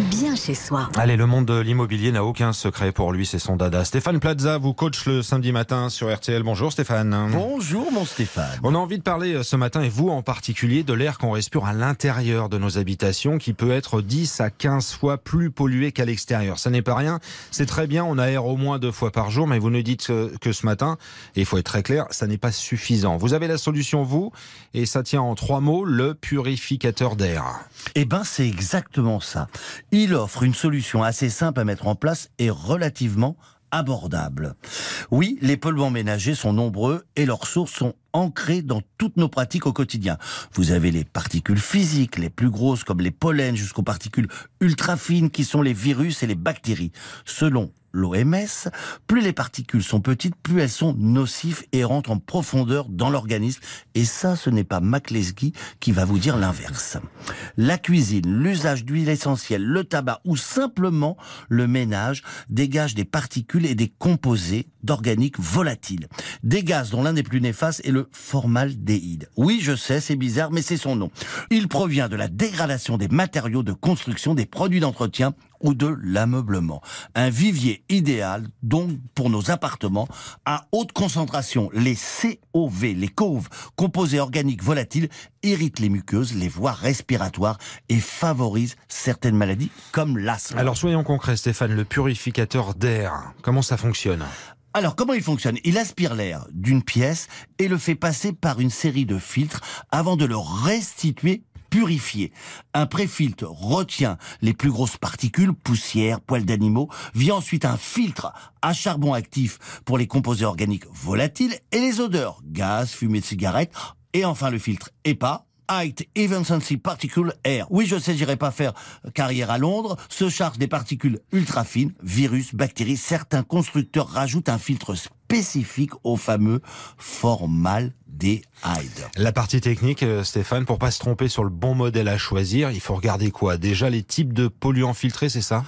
bien chez soi. Allez, le monde de l'immobilier n'a aucun secret pour lui, c'est son dada. Stéphane Plaza vous coach le samedi matin sur RTL. Bonjour Stéphane. Bonjour mon Stéphane. On a envie de parler euh, ce matin, et vous en particulier, de l'air qu'on respire à l'intérieur de nos habitations qui peut être 10 à 15 fois plus pollué qu'à l'extérieur. Ça n'est pas rien, c'est très bien, on aère au moins deux fois par jour, mais vous nous dites que ce matin, et il faut être très clair, ça n'est pas suffisant. Vous avez la solution, vous, et ça tient en trois mots, le purificateur d'air. Eh ben c'est exactement ça. Il offre une solution assez simple à mettre en place et relativement abordable. Oui, les polluants ménagers sont nombreux et leurs sources sont ancrées dans toutes nos pratiques au quotidien. Vous avez les particules physiques, les plus grosses comme les pollens, jusqu'aux particules ultra fines qui sont les virus et les bactéries. Selon l'OMS, plus les particules sont petites, plus elles sont nocives et rentrent en profondeur dans l'organisme. Et ça, ce n'est pas McLesky qui va vous dire l'inverse. La cuisine, l'usage d'huile essentielle, le tabac ou simplement le ménage dégagent des particules et des composés d'organiques volatiles. Des gaz dont l'un des plus néfastes est le formaldéhyde. Oui, je sais, c'est bizarre, mais c'est son nom. Il provient de la dégradation des matériaux de construction, des produits d'entretien ou de l'ameublement. Un vivier idéal, donc, pour nos appartements à haute concentration. Les COV, les COV, composés organiques volatiles, irritent les muqueuses, les voies respiratoires et favorisent certaines maladies comme l'asthme. Alors soyons concrets, Stéphane, le purificateur d'air, comment ça fonctionne? Alors, comment il fonctionne? Il aspire l'air d'une pièce et le fait passer par une série de filtres avant de le restituer purifié. Un préfiltre retient les plus grosses particules, poussière, poils d'animaux, vient ensuite un filtre à charbon actif pour les composés organiques volatiles et les odeurs, gaz, fumée de cigarette, et enfin le filtre EPA, Height Even Particle Air. Oui, je sais, j'irai pas faire carrière à Londres. Se charge des particules ultra fines, virus, bactéries. Certains constructeurs rajoutent un filtre spécifique au fameux formaldéhyde. La partie technique, euh, Stéphane, pour pas se tromper sur le bon modèle à choisir, il faut regarder quoi? Déjà les types de polluants filtrés, c'est ça?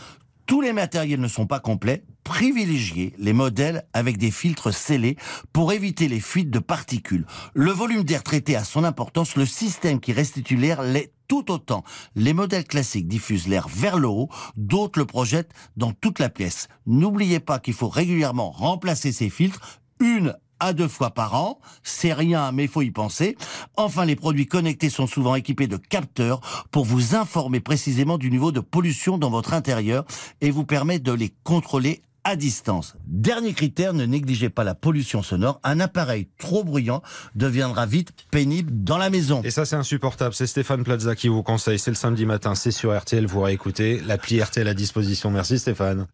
Tous les matériels ne sont pas complets, privilégiez les modèles avec des filtres scellés pour éviter les fuites de particules. Le volume d'air traité a son importance, le système qui restitue l'air l'est tout autant. Les modèles classiques diffusent l'air vers le haut, d'autres le projettent dans toute la pièce. N'oubliez pas qu'il faut régulièrement remplacer ces filtres une à deux fois par an. C'est rien, mais faut y penser. Enfin, les produits connectés sont souvent équipés de capteurs pour vous informer précisément du niveau de pollution dans votre intérieur et vous permettre de les contrôler à distance. Dernier critère, ne négligez pas la pollution sonore. Un appareil trop bruyant deviendra vite pénible dans la maison. Et ça, c'est insupportable. C'est Stéphane Plaza qui vous conseille. C'est le samedi matin, c'est sur RTL. Vous réécoutez l'appli RTL à disposition. Merci Stéphane.